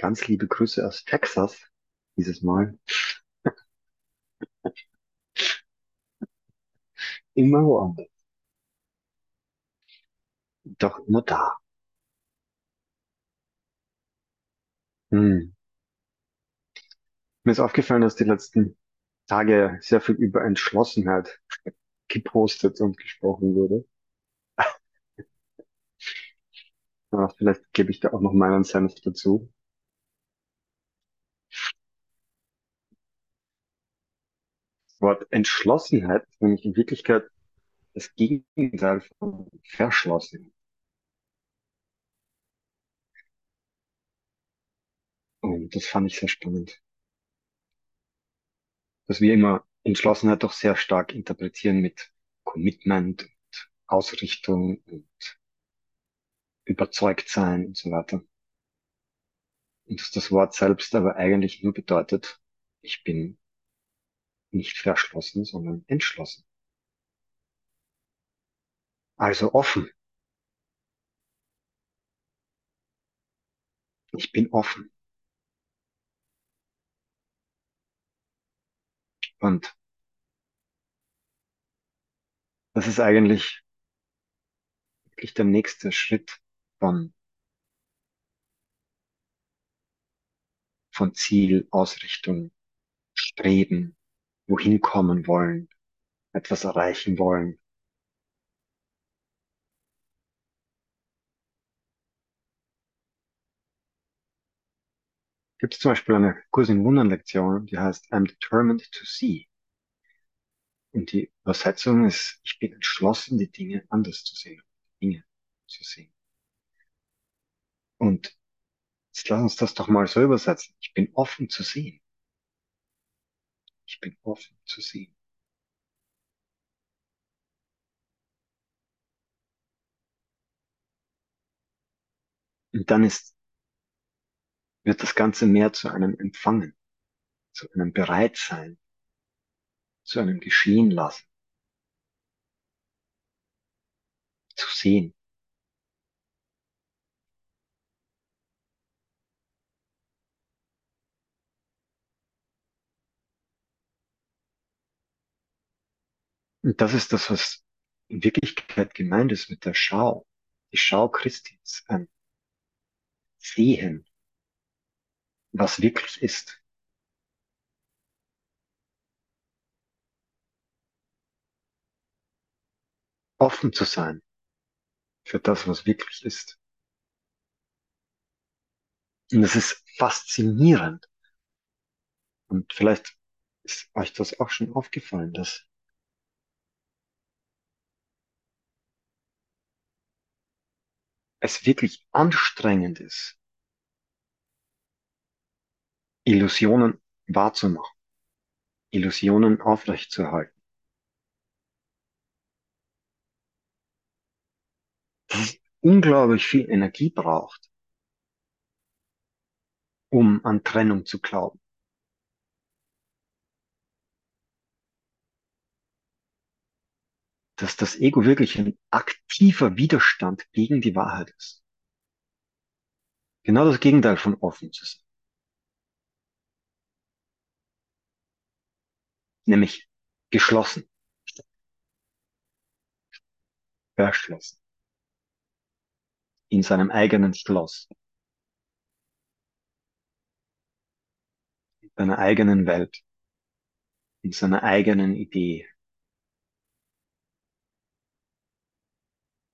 Ganz liebe Grüße aus Texas dieses Mal. Immer woanders. Doch immer da. Hm. Mir ist aufgefallen, dass die letzten Tage sehr viel über Entschlossenheit gepostet und gesprochen wurde. Ja, vielleicht gebe ich da auch noch meinen Senf dazu. Wort Entschlossenheit nämlich in Wirklichkeit das Gegenteil von verschlossen. Und das fand ich sehr spannend, dass wir immer Entschlossenheit doch sehr stark interpretieren mit Commitment und Ausrichtung und überzeugt sein und so weiter. Und dass das Wort selbst aber eigentlich nur bedeutet, ich bin nicht verschlossen, sondern entschlossen. Also offen. Ich bin offen. Und das ist eigentlich wirklich der nächste Schritt von, von Ziel, Ausrichtung, Streben, wohin kommen wollen, etwas erreichen wollen. Gibt es zum Beispiel eine Kurs in Wundern Lektion, die heißt I'm determined to see. Und die Übersetzung ist, ich bin entschlossen, die Dinge anders zu sehen, Dinge zu sehen. Und jetzt lass uns das doch mal so übersetzen. Ich bin offen zu sehen. Ich bin offen zu sehen. Und dann ist, wird das Ganze mehr zu einem Empfangen, zu einem Bereitsein, zu einem Geschehen lassen, zu sehen. Und das ist das, was in Wirklichkeit gemeint ist mit der Schau. Die Schau Christi ist ein Sehen, was wirklich ist. Offen zu sein für das, was wirklich ist. Und es ist faszinierend. Und vielleicht ist euch das auch schon aufgefallen, dass es wirklich anstrengend ist, Illusionen wahrzumachen, Illusionen aufrechtzuerhalten. Dass es unglaublich viel Energie braucht, um an Trennung zu glauben. Dass das Ego wirklich ein aktiver Widerstand gegen die Wahrheit ist. Genau das Gegenteil von offen zu sein. Nämlich geschlossen, verschlossen. In seinem eigenen Schloss. In seiner eigenen Welt. In seiner eigenen Idee.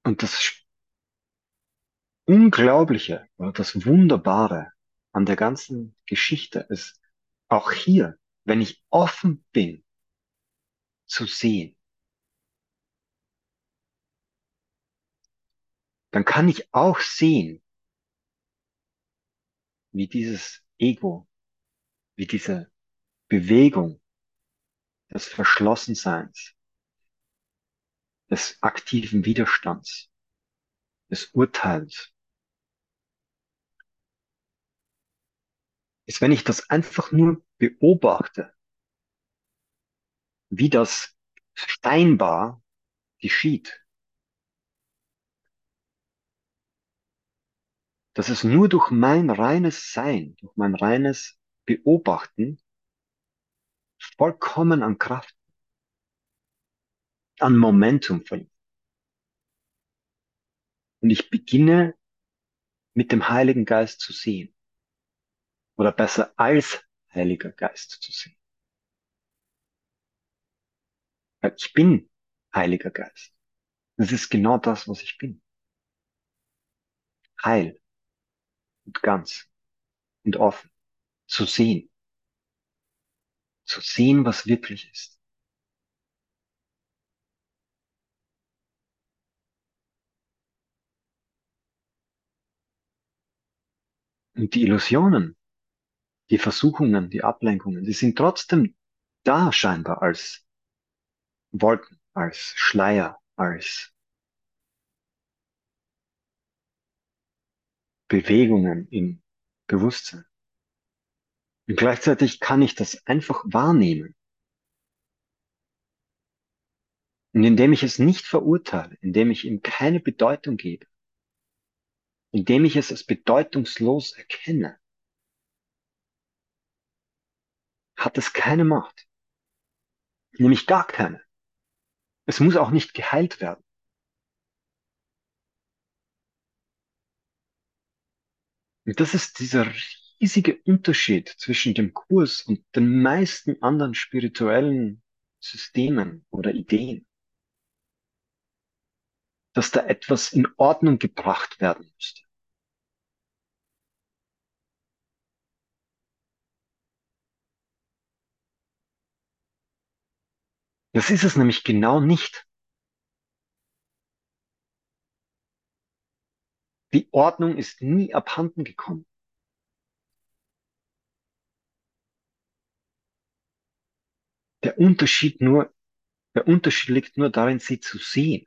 Und das Unglaubliche oder das Wunderbare an der ganzen Geschichte ist, auch hier, wenn ich offen bin zu sehen, dann kann ich auch sehen, wie dieses Ego, wie diese Bewegung des Verschlossenseins, des aktiven Widerstands, des Urteils, ist, wenn ich das einfach nur beobachte, wie das scheinbar geschieht, dass es nur durch mein reines Sein, durch mein reines Beobachten vollkommen an Kraft, an Momentum verliert. Und ich beginne mit dem Heiligen Geist zu sehen. Oder besser als Heiliger Geist zu sehen. Weil ich bin Heiliger Geist. Das ist genau das, was ich bin. Heil und ganz und offen. Zu sehen. Zu sehen, was wirklich ist. Und die Illusionen, die Versuchungen, die Ablenkungen, die sind trotzdem da scheinbar als Wolken, als Schleier, als Bewegungen im Bewusstsein. Und gleichzeitig kann ich das einfach wahrnehmen. Und indem ich es nicht verurteile, indem ich ihm keine Bedeutung gebe, indem ich es als bedeutungslos erkenne, hat es keine Macht. Nämlich gar keine. Es muss auch nicht geheilt werden. Und das ist dieser riesige Unterschied zwischen dem Kurs und den meisten anderen spirituellen Systemen oder Ideen. Dass da etwas in Ordnung gebracht werden müsste. Das ist es nämlich genau nicht. Die Ordnung ist nie abhanden gekommen. Der Unterschied nur, der Unterschied liegt nur darin, sie zu sehen,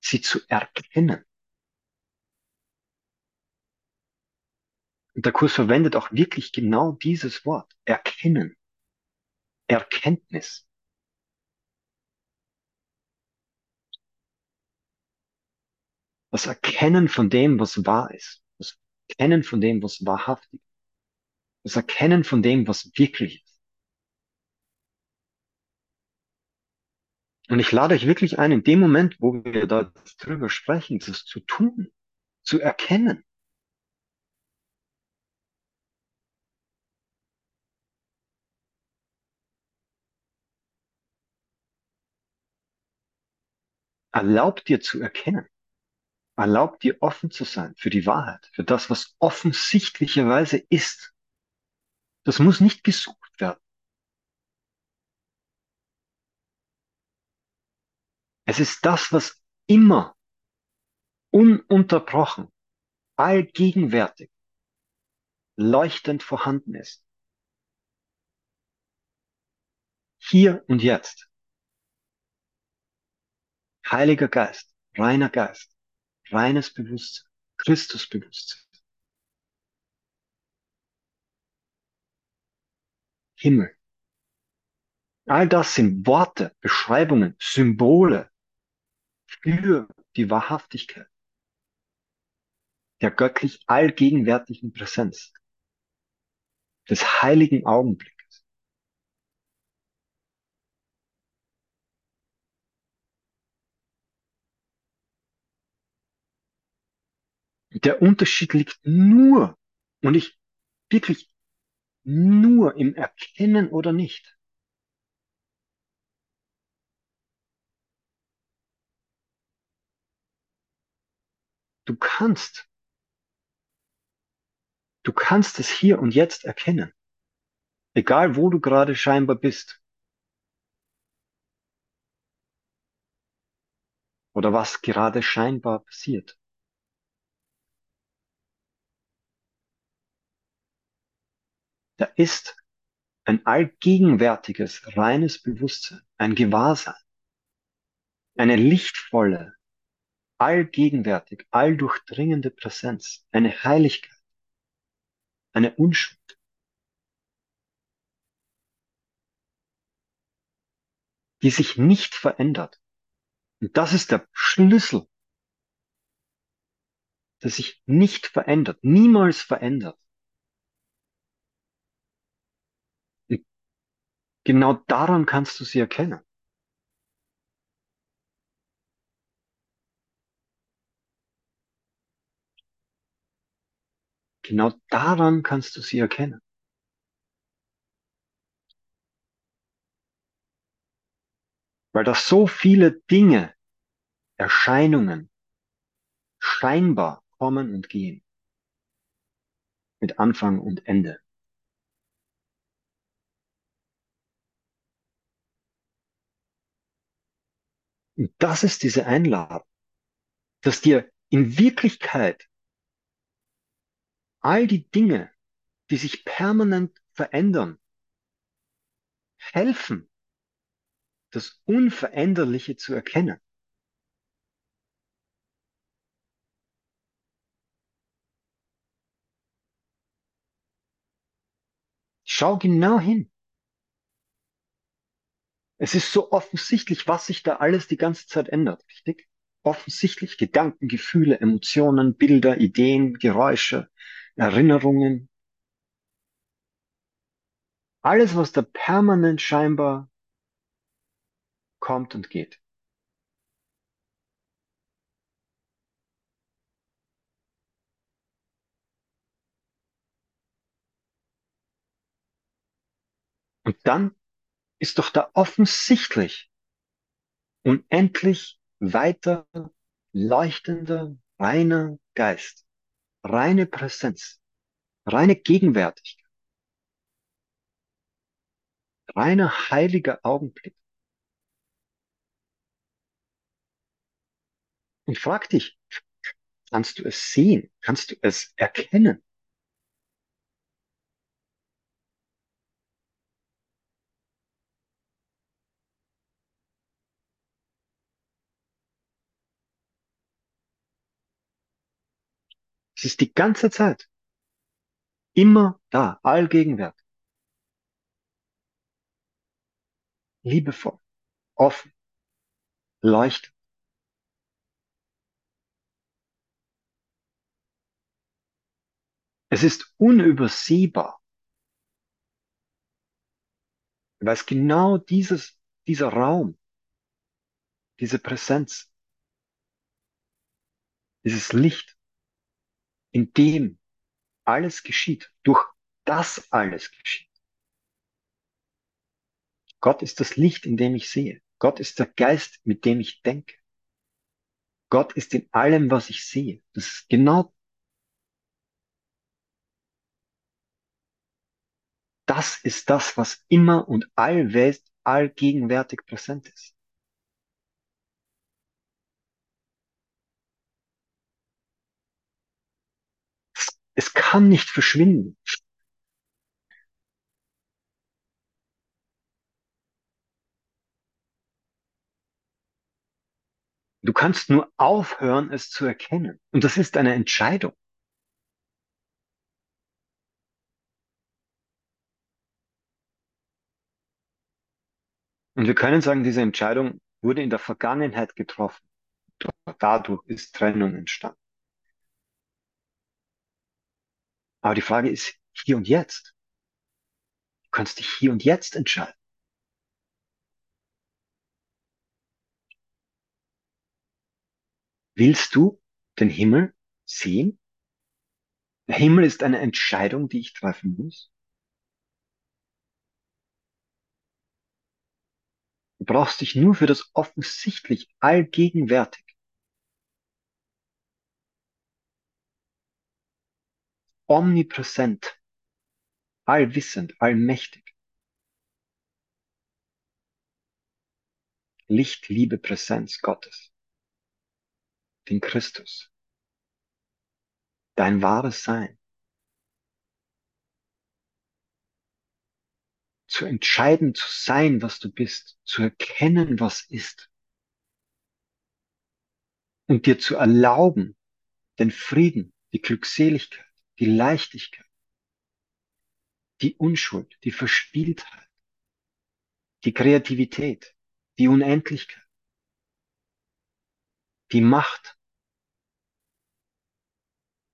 sie zu erkennen. Und der Kurs verwendet auch wirklich genau dieses Wort, erkennen, Erkenntnis. Das Erkennen von dem, was wahr ist. Das Erkennen von dem, was wahrhaftig ist. Das Erkennen von dem, was wirklich ist. Und ich lade euch wirklich ein, in dem Moment, wo wir da drüber sprechen, das zu tun, zu erkennen. Erlaubt dir zu erkennen. Erlaubt dir offen zu sein für die Wahrheit, für das, was offensichtlicherweise ist. Das muss nicht gesucht werden. Es ist das, was immer ununterbrochen, allgegenwärtig, leuchtend vorhanden ist. Hier und jetzt. Heiliger Geist, reiner Geist reines Bewusstsein, Christusbewusstsein. Himmel. All das sind Worte, Beschreibungen, Symbole für die Wahrhaftigkeit der göttlich allgegenwärtigen Präsenz, des heiligen Augenblickes. Der Unterschied liegt nur, und ich wirklich nur im Erkennen oder nicht. Du kannst, du kannst es hier und jetzt erkennen. Egal wo du gerade scheinbar bist. Oder was gerade scheinbar passiert. Da ist ein allgegenwärtiges, reines Bewusstsein, ein Gewahrsein, eine lichtvolle, allgegenwärtig, alldurchdringende Präsenz, eine Heiligkeit, eine Unschuld. die sich nicht verändert. Und das ist der Schlüssel das sich nicht verändert, niemals verändert. Genau daran kannst du sie erkennen. Genau daran kannst du sie erkennen. Weil da so viele Dinge, Erscheinungen scheinbar kommen und gehen. Mit Anfang und Ende. Und das ist diese Einladung, dass dir in Wirklichkeit all die Dinge, die sich permanent verändern, helfen, das Unveränderliche zu erkennen. Schau genau hin. Es ist so offensichtlich, was sich da alles die ganze Zeit ändert, richtig? Offensichtlich Gedanken, Gefühle, Emotionen, Bilder, Ideen, Geräusche, Erinnerungen. Alles, was da permanent scheinbar kommt und geht. Und dann ist doch da offensichtlich unendlich weiter leuchtender, reiner Geist, reine Präsenz, reine Gegenwärtigkeit, reiner heiliger Augenblick. Und frag dich, kannst du es sehen? Kannst du es erkennen? Es ist die ganze Zeit immer da, allgegenwärtig, liebevoll, offen, leuchtend. Es ist unübersehbar, weil es genau dieses, dieser Raum, diese Präsenz, dieses Licht, in dem alles geschieht, durch das alles geschieht. Gott ist das Licht, in dem ich sehe. Gott ist der Geist, mit dem ich denke. Gott ist in allem, was ich sehe. Das ist genau das ist das, was immer und allwelt, allgegenwärtig präsent ist. Es, kann nicht verschwinden. Du kannst nur aufhören, es zu erkennen. Und das ist eine Entscheidung. Und wir können sagen, diese Entscheidung wurde in der Vergangenheit getroffen. Dadurch ist Trennung entstanden. Aber die Frage ist hier und jetzt. Du kannst dich hier und jetzt entscheiden. Willst du den Himmel sehen? Der Himmel ist eine Entscheidung, die ich treffen muss. Du brauchst dich nur für das offensichtlich allgegenwärtig, omnipräsent, allwissend, allmächtig, Licht, Liebe, Präsenz Gottes, den Christus, dein wahres Sein. zu entscheiden, zu sein, was du bist, zu erkennen, was ist. Und dir zu erlauben, den Frieden, die Glückseligkeit, die Leichtigkeit, die Unschuld, die Verspieltheit, die Kreativität, die Unendlichkeit, die Macht,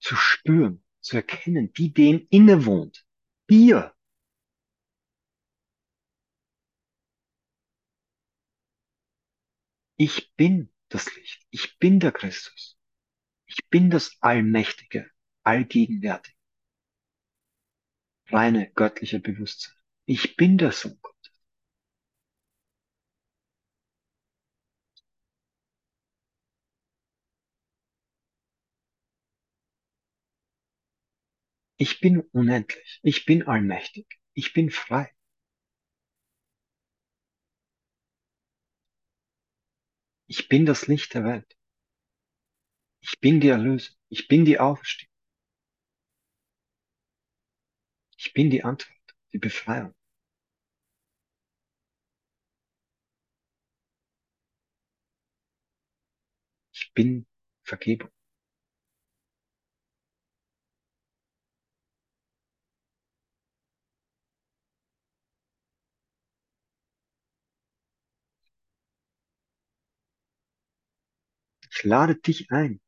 zu spüren, zu erkennen, die dem innewohnt. Dir. Ich bin das Licht. Ich bin der Christus. Ich bin das Allmächtige, Allgegenwärtige, reine göttliche Bewusstsein. Ich bin der Sohn Gottes. Ich bin unendlich. Ich bin allmächtig. Ich bin frei. Ich bin das Licht der Welt. Ich bin die Erlösung. Ich bin die Auferstehung. Ich bin die Antwort, die Befreiung. Ich bin Vergebung. Ich lade dich ein,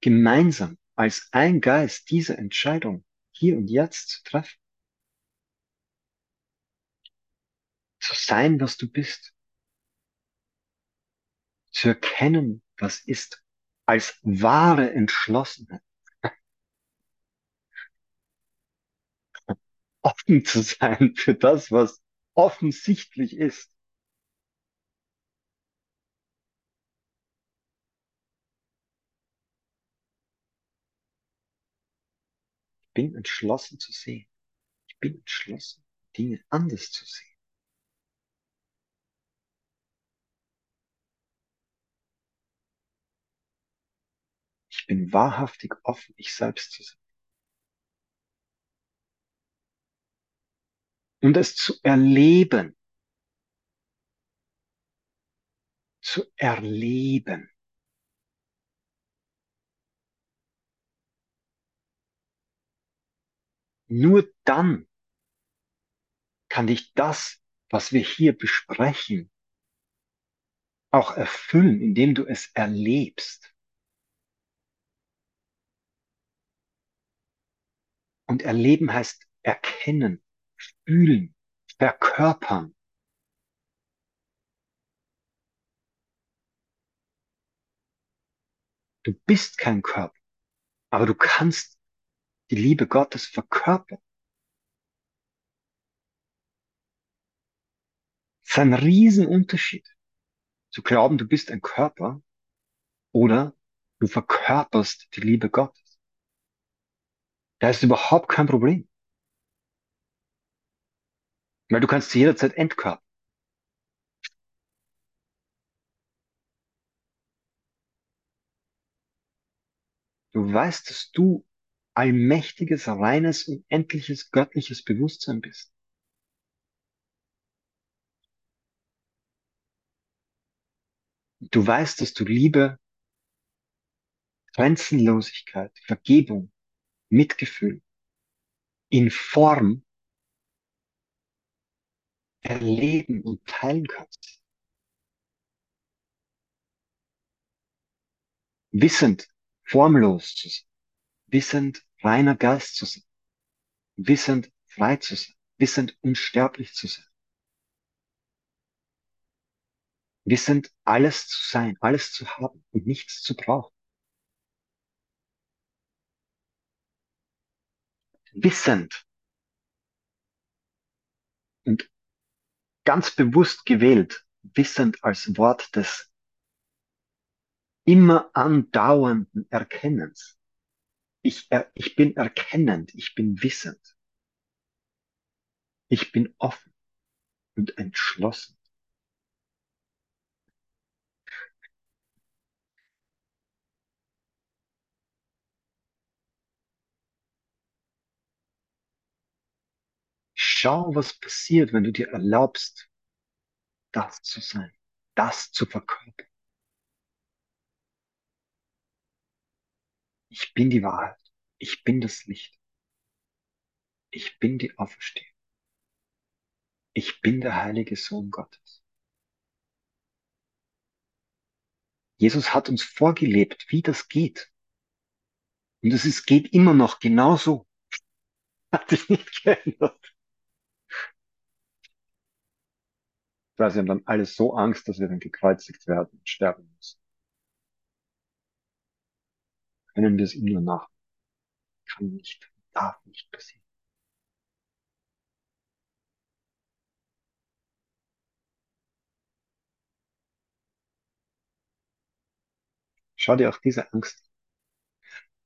gemeinsam als ein Geist diese Entscheidung hier und jetzt zu treffen. Zu sein, was du bist. Zu erkennen, was ist, als wahre Entschlossenheit. Offen zu sein für das, was offensichtlich ist. Bin entschlossen zu sehen. Ich bin entschlossen, Dinge anders zu sehen. Ich bin wahrhaftig offen, ich selbst zu sein. Und es zu erleben. Zu erleben. Nur dann kann dich das, was wir hier besprechen, auch erfüllen, indem du es erlebst. Und erleben heißt erkennen, fühlen, verkörpern. Du bist kein Körper, aber du kannst die Liebe Gottes verkörpern. Es ist ein Riesenunterschied zu glauben, du bist ein Körper oder du verkörperst die Liebe Gottes. Da ist überhaupt kein Problem. Weil du kannst sie jederzeit entkörpern. Du weißt, dass du allmächtiges, reines, unendliches, göttliches Bewusstsein bist. Du weißt, dass du Liebe, Grenzenlosigkeit, Vergebung, Mitgefühl in Form erleben und teilen kannst. Wissend, formlos zu sein, wissend, reiner Geist zu sein, wissend, frei zu sein, wissend, unsterblich zu sein. Wissend, alles zu sein, alles zu haben und nichts zu brauchen. Wissend und ganz bewusst gewählt, wissend als Wort des immer andauernden Erkennens. Ich, er, ich bin erkennend, ich bin wissend. Ich bin offen und entschlossen. Schau, was passiert, wenn du dir erlaubst, das zu sein, das zu verkörpern. Ich bin die Wahrheit. Ich bin das Licht. Ich bin die Auferstehung. Ich bin der heilige Sohn Gottes. Jesus hat uns vorgelebt, wie das geht. Und es ist, geht immer noch genauso. Hat sich nicht geändert. Weil sie haben dann alle so Angst, dass wir dann gekreuzigt werden und sterben müssen. Können wir es ihm nur nach? Kann nicht, darf nicht passieren. Schau dir auch diese Angst. an.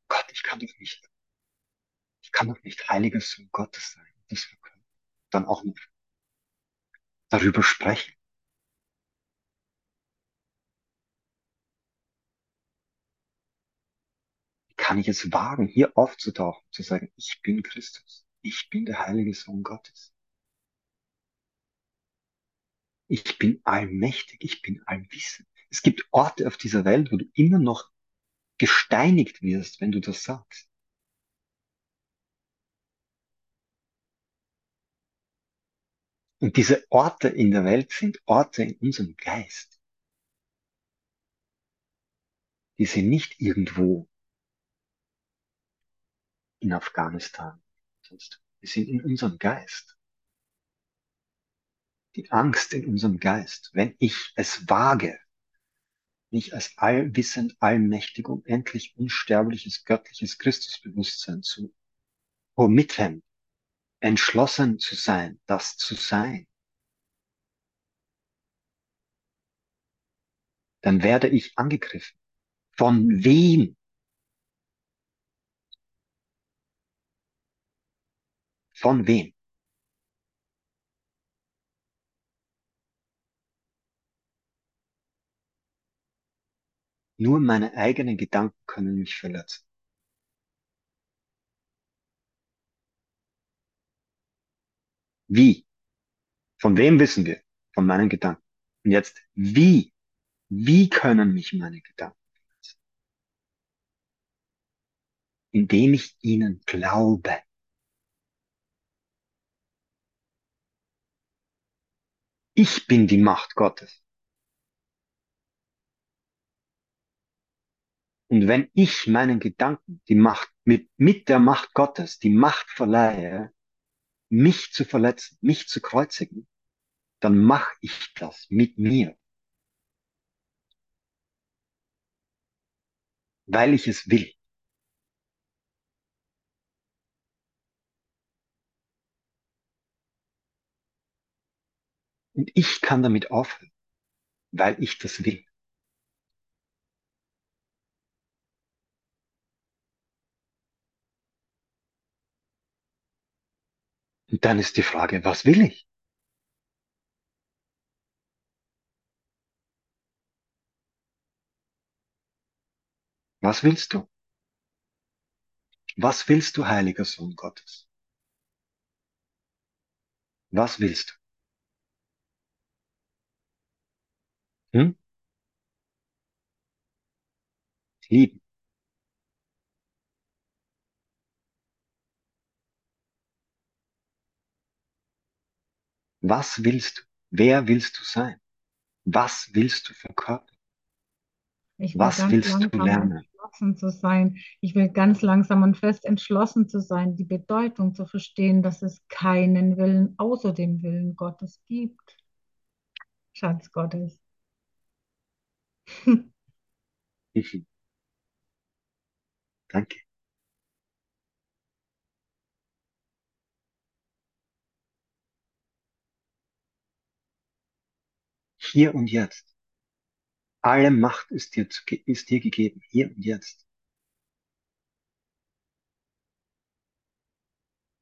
Gott, ich kann doch nicht, ich kann doch nicht heiliger Sohn Gottes sein. Das verkörpern. Dann auch noch darüber sprechen. Kann ich es wagen, hier aufzutauchen, zu sagen, ich bin Christus. Ich bin der heilige Sohn Gottes. Ich bin allmächtig. Ich bin allwissend. Es gibt Orte auf dieser Welt, wo du immer noch gesteinigt wirst, wenn du das sagst. Und diese Orte in der Welt sind Orte in unserem Geist. Die sind nicht irgendwo in Afghanistan. Die sind in unserem Geist. Die Angst in unserem Geist, wenn ich es wage, mich als allwissend, allmächtig, unendlich unsterbliches, göttliches Christusbewusstsein zu committen, entschlossen zu sein, das zu sein, dann werde ich angegriffen. Von wem? Von wem? Nur meine eigenen Gedanken können mich verletzen. Wie? Von wem wissen wir? Von meinen Gedanken. Und jetzt, wie? Wie können mich meine Gedanken verletzen? Indem ich ihnen glaube. Ich bin die Macht Gottes. Und wenn ich meinen Gedanken die Macht mit, mit der Macht Gottes die Macht verleihe, mich zu verletzen, mich zu kreuzigen, dann mache ich das mit mir, weil ich es will. Und ich kann damit aufhören, weil ich das will. Und dann ist die Frage, was will ich? Was willst du? Was willst du, heiliger Sohn Gottes? Was willst du? Hm? Lieben. Was willst du? Wer willst du sein? Was willst du verkörpern? Ich will Was ganz willst du langsam lernen? entschlossen zu sein. Ich will ganz langsam und fest entschlossen zu sein, die Bedeutung zu verstehen, dass es keinen Willen außer dem Willen Gottes gibt. Schatz Gottes. Danke. Hier und jetzt. Alle Macht ist dir, zu, ist dir gegeben. Hier und jetzt.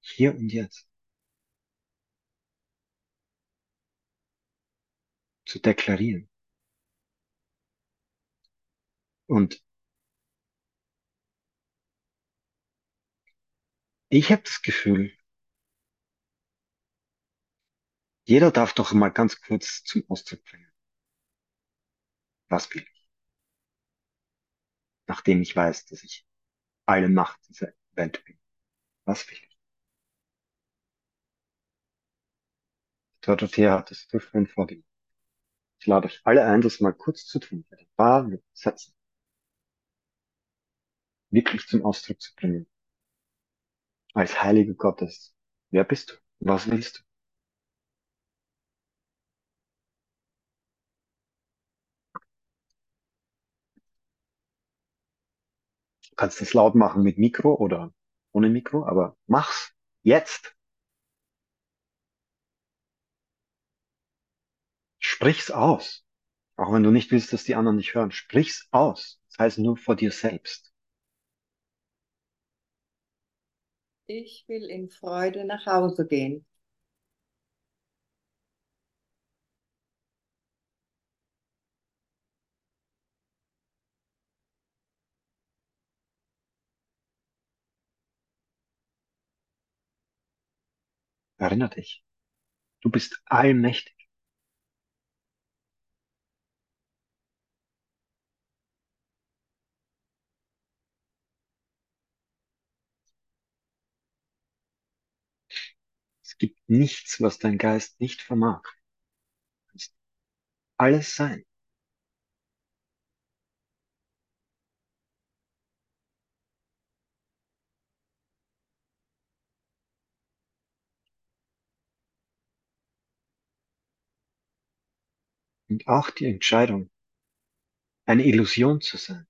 Hier und jetzt. Zu deklarieren. Und ich habe das Gefühl, jeder darf doch mal ganz kurz zum Ausdruck bringen. Was will ich? Nachdem ich weiß, dass ich alle Macht dieser Welt bin. Was will ich? Dorothea hat es so schön vorgelegt. Ich lade euch alle ein, das mal kurz zu tun. Ein paar Sätzen. Wirklich zum Ausdruck zu bringen. Als Heilige Gottes. Wer bist du? Was willst du? Du kannst das laut machen mit Mikro oder ohne Mikro, aber mach's jetzt. Sprich's aus. Auch wenn du nicht willst, dass die anderen dich hören. Sprich's aus. Das heißt nur vor dir selbst. Ich will in Freude nach Hause gehen. Erinner dich. Du bist allmächtig. Gibt nichts, was dein Geist nicht vermag. Alles sein. Und auch die Entscheidung, eine Illusion zu sein.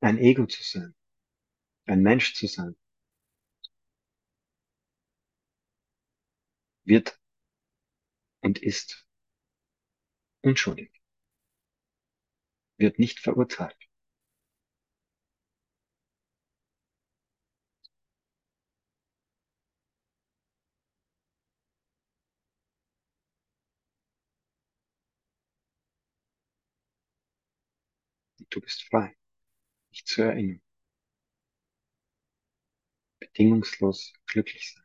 Ein Ego zu sein. Ein Mensch zu sein. Wird und ist unschuldig. Wird nicht verurteilt. Du bist frei, dich zu erinnern. Bedingungslos glücklich sein.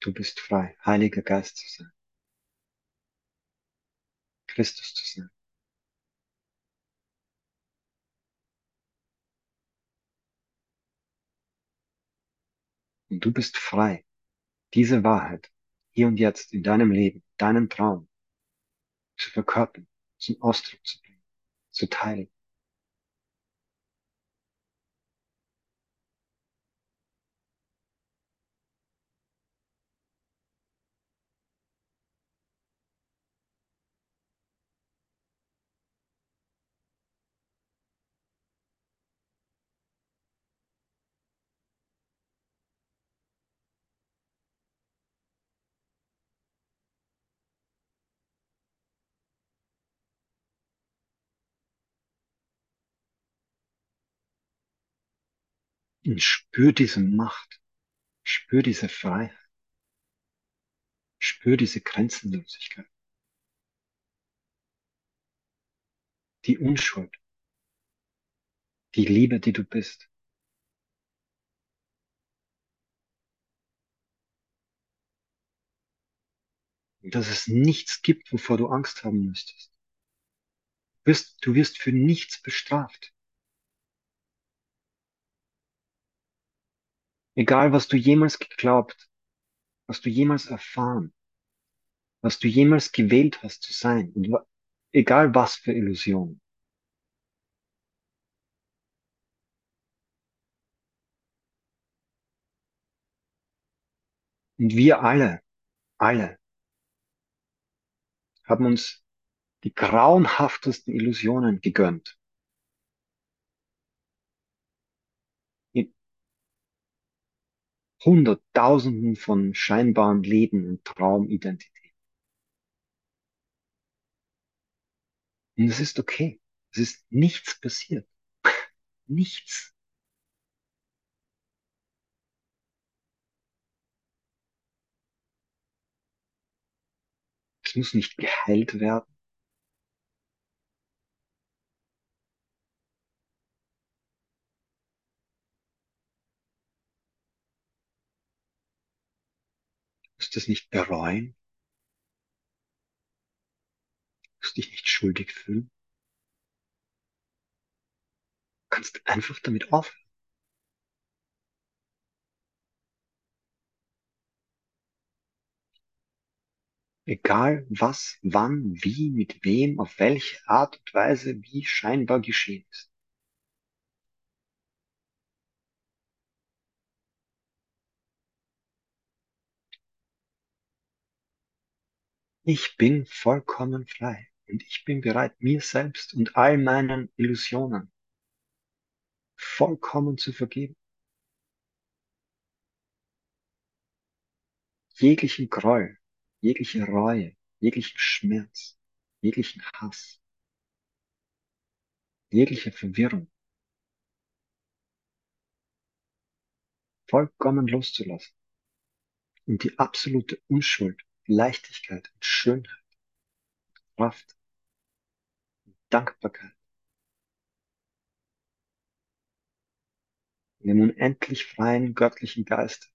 Du bist frei, Heiliger Geist zu sein. Christus zu sein. Und du bist frei, diese Wahrheit hier und jetzt in deinem Leben, deinen Traum zu verkörpern, zum Ausdruck zu bringen, zu teilen. Und spür diese Macht, spür diese Freiheit, spür diese Grenzenlosigkeit, die Unschuld, die Liebe, die du bist. Dass es nichts gibt, wovor du Angst haben müsstest. Du wirst für nichts bestraft. Egal, was du jemals geglaubt, was du jemals erfahren, was du jemals gewählt hast zu sein, und egal was für Illusion. Und wir alle, alle haben uns die grauenhaftesten Illusionen gegönnt. Hunderttausenden von scheinbaren Leben und Traumidentitäten. Und es ist okay. Es ist nichts passiert. Nichts. Es muss nicht geheilt werden. das nicht bereuen? Musst dich nicht schuldig fühlen? kannst einfach damit aufhören. Egal was, wann, wie, mit wem, auf welche Art und Weise, wie scheinbar geschehen ist. Ich bin vollkommen frei und ich bin bereit, mir selbst und all meinen Illusionen vollkommen zu vergeben. Jeglichen Groll, jegliche Reue, jeglichen Schmerz, jeglichen Hass, jegliche Verwirrung vollkommen loszulassen und die absolute Unschuld, Leichtigkeit und Schönheit, Kraft, und Dankbarkeit in dem unendlich freien göttlichen Geist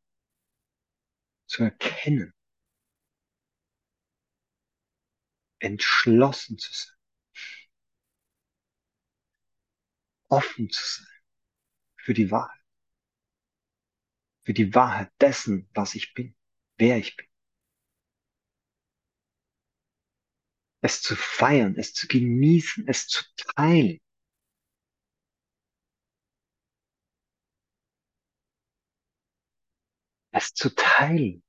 zu erkennen, entschlossen zu sein, offen zu sein für die Wahrheit, für die Wahrheit dessen, was ich bin, wer ich bin. Es zu feiern, es zu genießen, es zu teilen. Es zu teilen.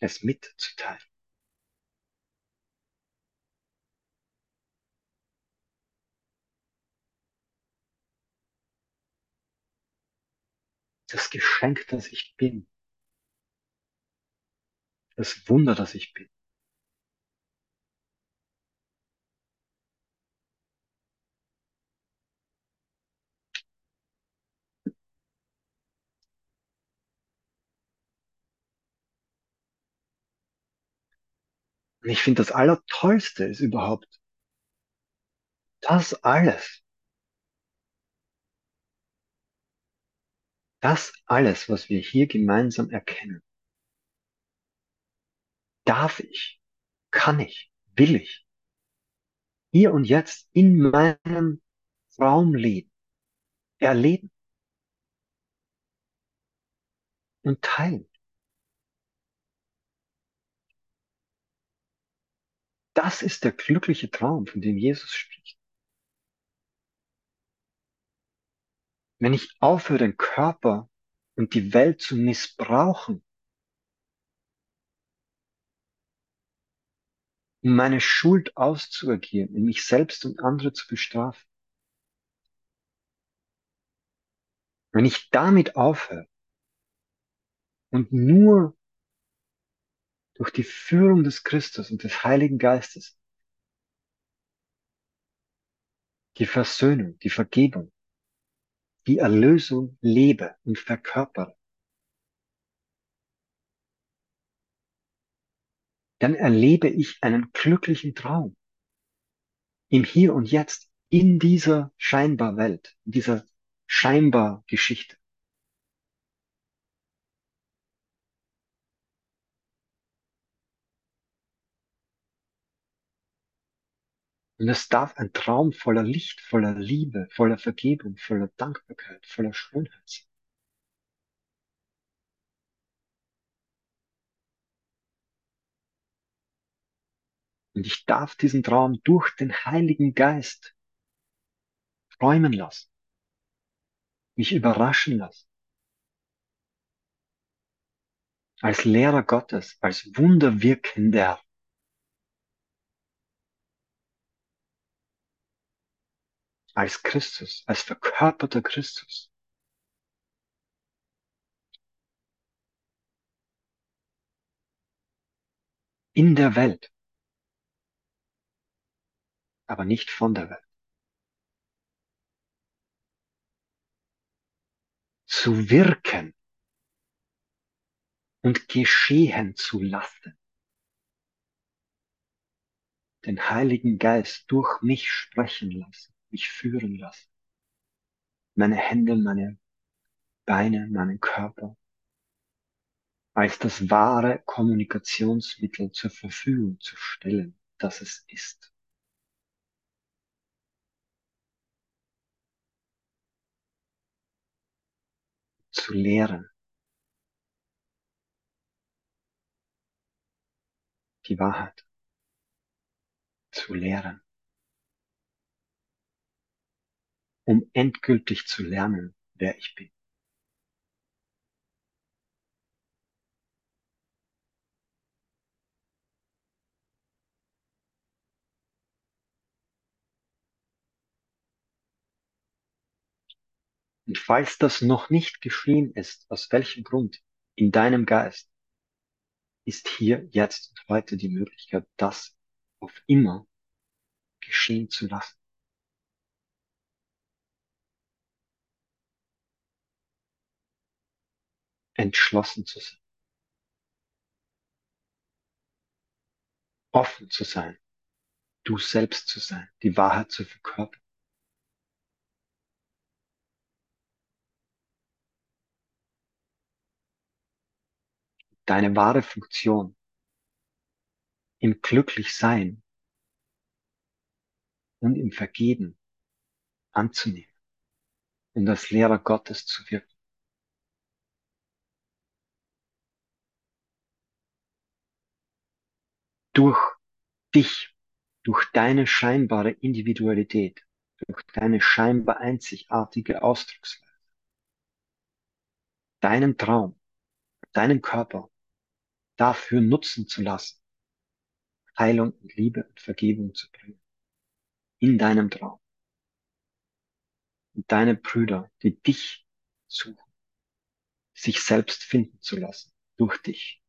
Es mitzuteilen. Das Geschenk, das ich bin. Das Wunder, das ich bin. Und ich finde, das Allertollste ist überhaupt, das alles, das alles, was wir hier gemeinsam erkennen, darf ich, kann ich, will ich, hier und jetzt in meinem Traumleben erleben und teilen. Das ist der glückliche Traum, von dem Jesus spricht. Wenn ich aufhöre, den Körper und die Welt zu missbrauchen, um meine Schuld auszuagieren, um mich selbst und andere zu bestrafen. Wenn ich damit aufhöre und nur durch die Führung des Christus und des Heiligen Geistes. Die Versöhnung, die Vergebung, die Erlösung lebe und verkörpere, dann erlebe ich einen glücklichen Traum. Im Hier und Jetzt in dieser scheinbar Welt, in dieser scheinbar Geschichte. Und es darf ein Traum voller Licht, voller Liebe, voller Vergebung, voller Dankbarkeit, voller Schönheit sein. Und ich darf diesen Traum durch den Heiligen Geist träumen lassen, mich überraschen lassen. Als Lehrer Gottes, als Wunderwirkender. Als Christus, als verkörperter Christus. In der Welt aber nicht von der Welt. Zu wirken und geschehen zu lassen. Den Heiligen Geist durch mich sprechen lassen, mich führen lassen. Meine Hände, meine Beine, meinen Körper. als das wahre Kommunikationsmittel zur Verfügung zu stellen, das es ist. Zu lehren. Die Wahrheit. Zu lehren. Um endgültig zu lernen, wer ich bin. Und falls das noch nicht geschehen ist, aus welchem Grund, in deinem Geist, ist hier, jetzt und heute die Möglichkeit, das auf immer geschehen zu lassen. Entschlossen zu sein. Offen zu sein. Du selbst zu sein. Die Wahrheit zu verkörpern. deine wahre Funktion im Glücklichsein und im Vergeben anzunehmen und als Lehrer Gottes zu wirken. Durch dich, durch deine scheinbare Individualität, durch deine scheinbar einzigartige Ausdrucksweise, deinen Traum, deinen Körper dafür nutzen zu lassen, Heilung und Liebe und Vergebung zu bringen. In deinem Traum. Und deine Brüder, die dich suchen, sich selbst finden zu lassen durch dich.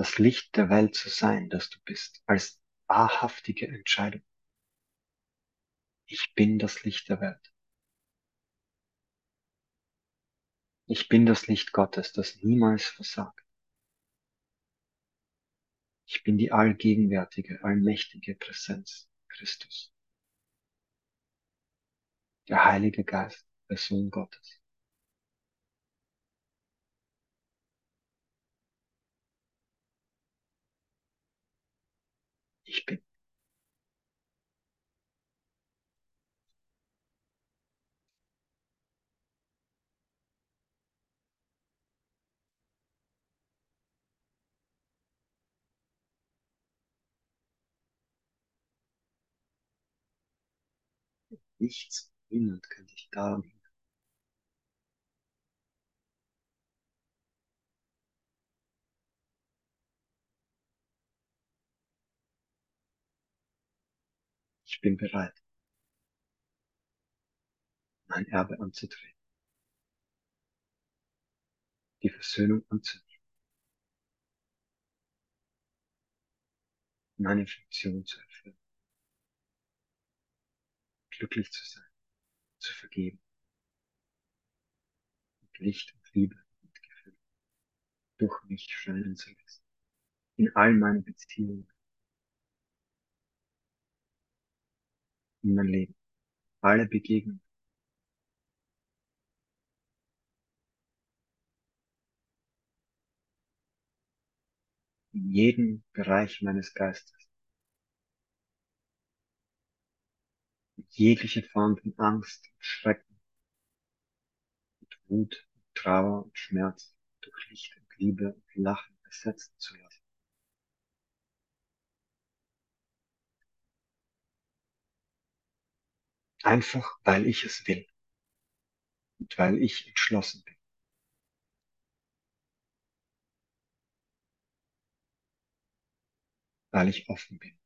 Das Licht der Welt zu sein, das du bist, als wahrhaftige Entscheidung. Ich bin das Licht der Welt. Ich bin das Licht Gottes, das niemals versagt. Ich bin die allgegenwärtige, allmächtige Präsenz Christus. Der Heilige Geist, der Sohn Gottes. Ich bin. Nichts, niemand kann dich daran hindern. Ich bin bereit, mein Erbe anzutreten, die Versöhnung anzunehmen, meine Funktion zu erfüllen, glücklich zu sein, zu vergeben, und Licht und Liebe und Gefühl durch mich scheinen zu lassen, in all meinen Beziehungen, in mein Leben, alle Begegnungen, in jedem Bereich meines Geistes. Jegliche Form von Angst und Schrecken und Wut Trauer und Schmerz durch Licht und Liebe und Lachen ersetzen zu lassen. Einfach weil ich es will und weil ich entschlossen bin. Weil ich offen bin.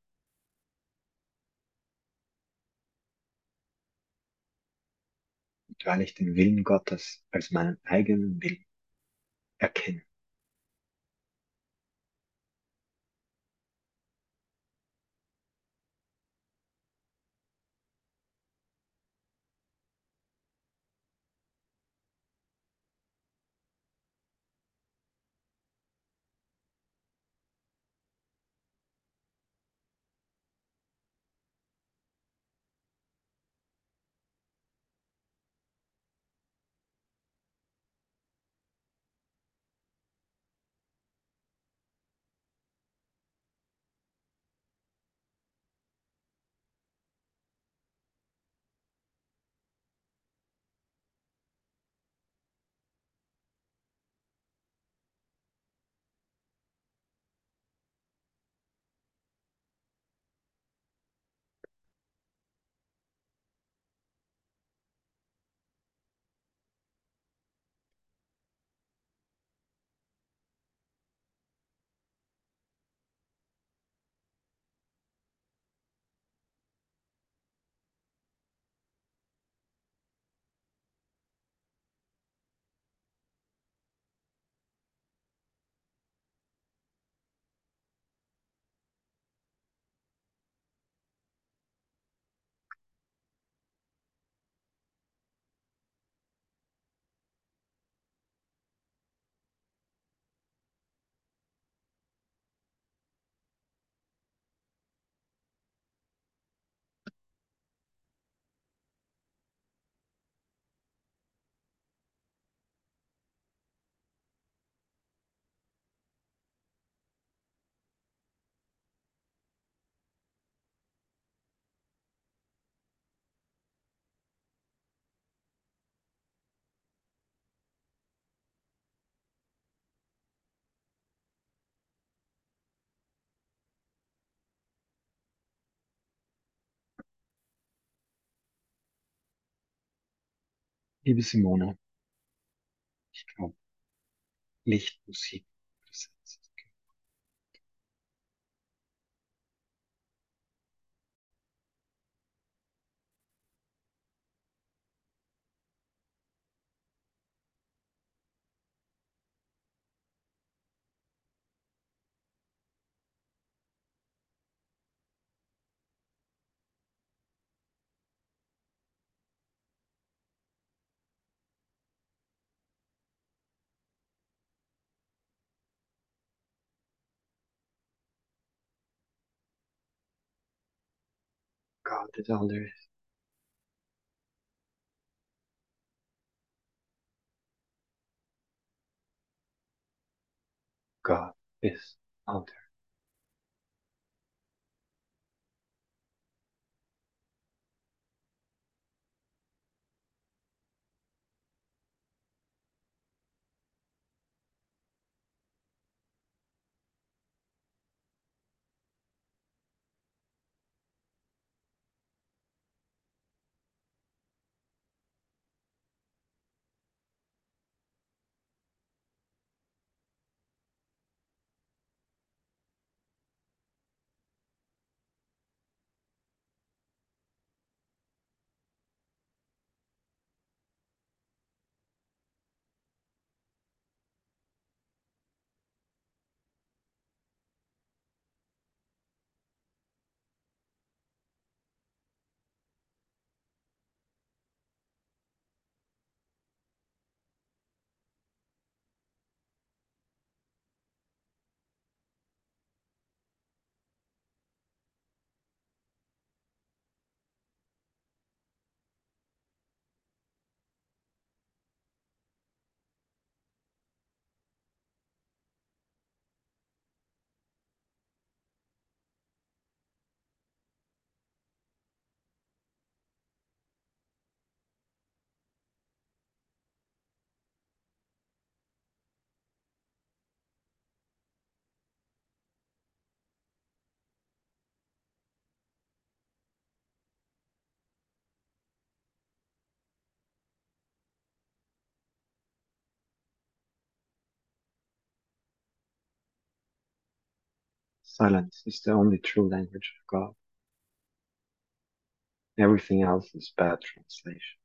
Und weil ich den Willen Gottes als meinen eigenen Willen erkenne. Liebe Simone, ich glaube, Lichtmusik. God is all there is. God is all there. Silence is the only true language of God. Everything else is bad translation.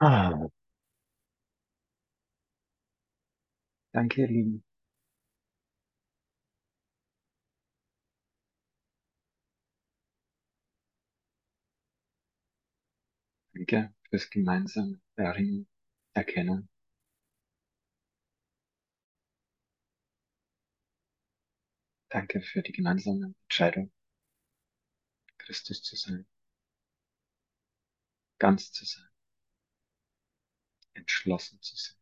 Ah, danke, ihr Lieben. Danke fürs gemeinsame Erinnern, Erkennen. Danke für die gemeinsame Entscheidung, Christus zu sein, ganz zu sein, entschlossen zu sein.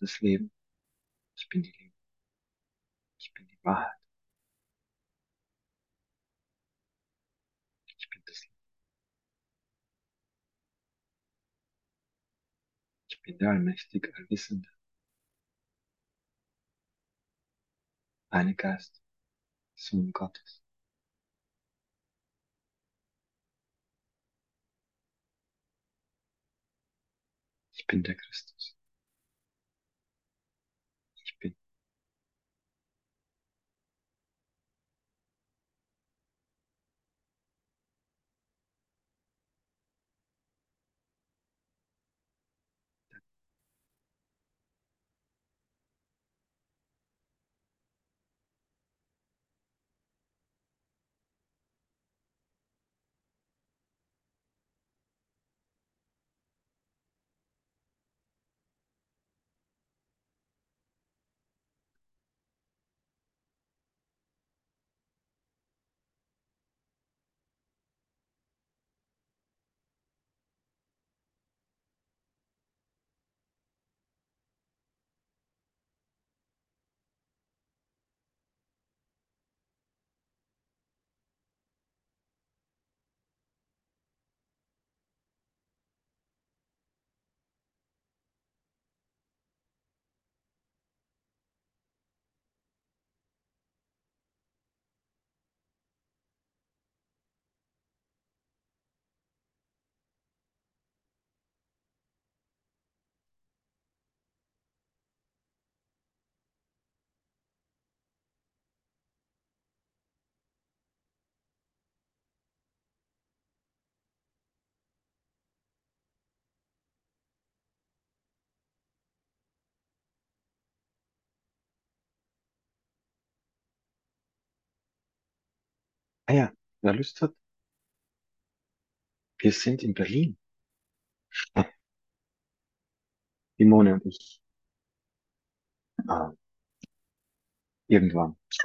Das Leben, ich bin die Liebe, Wahrheit, ich bin das Licht, ich bin der allmächtige, allwissende, eine Geist, Sohn Gottes. Ich bin der Christus. Ah ja, wer Lust hat, wir sind in Berlin. Simone und ich. Ah, irgendwann.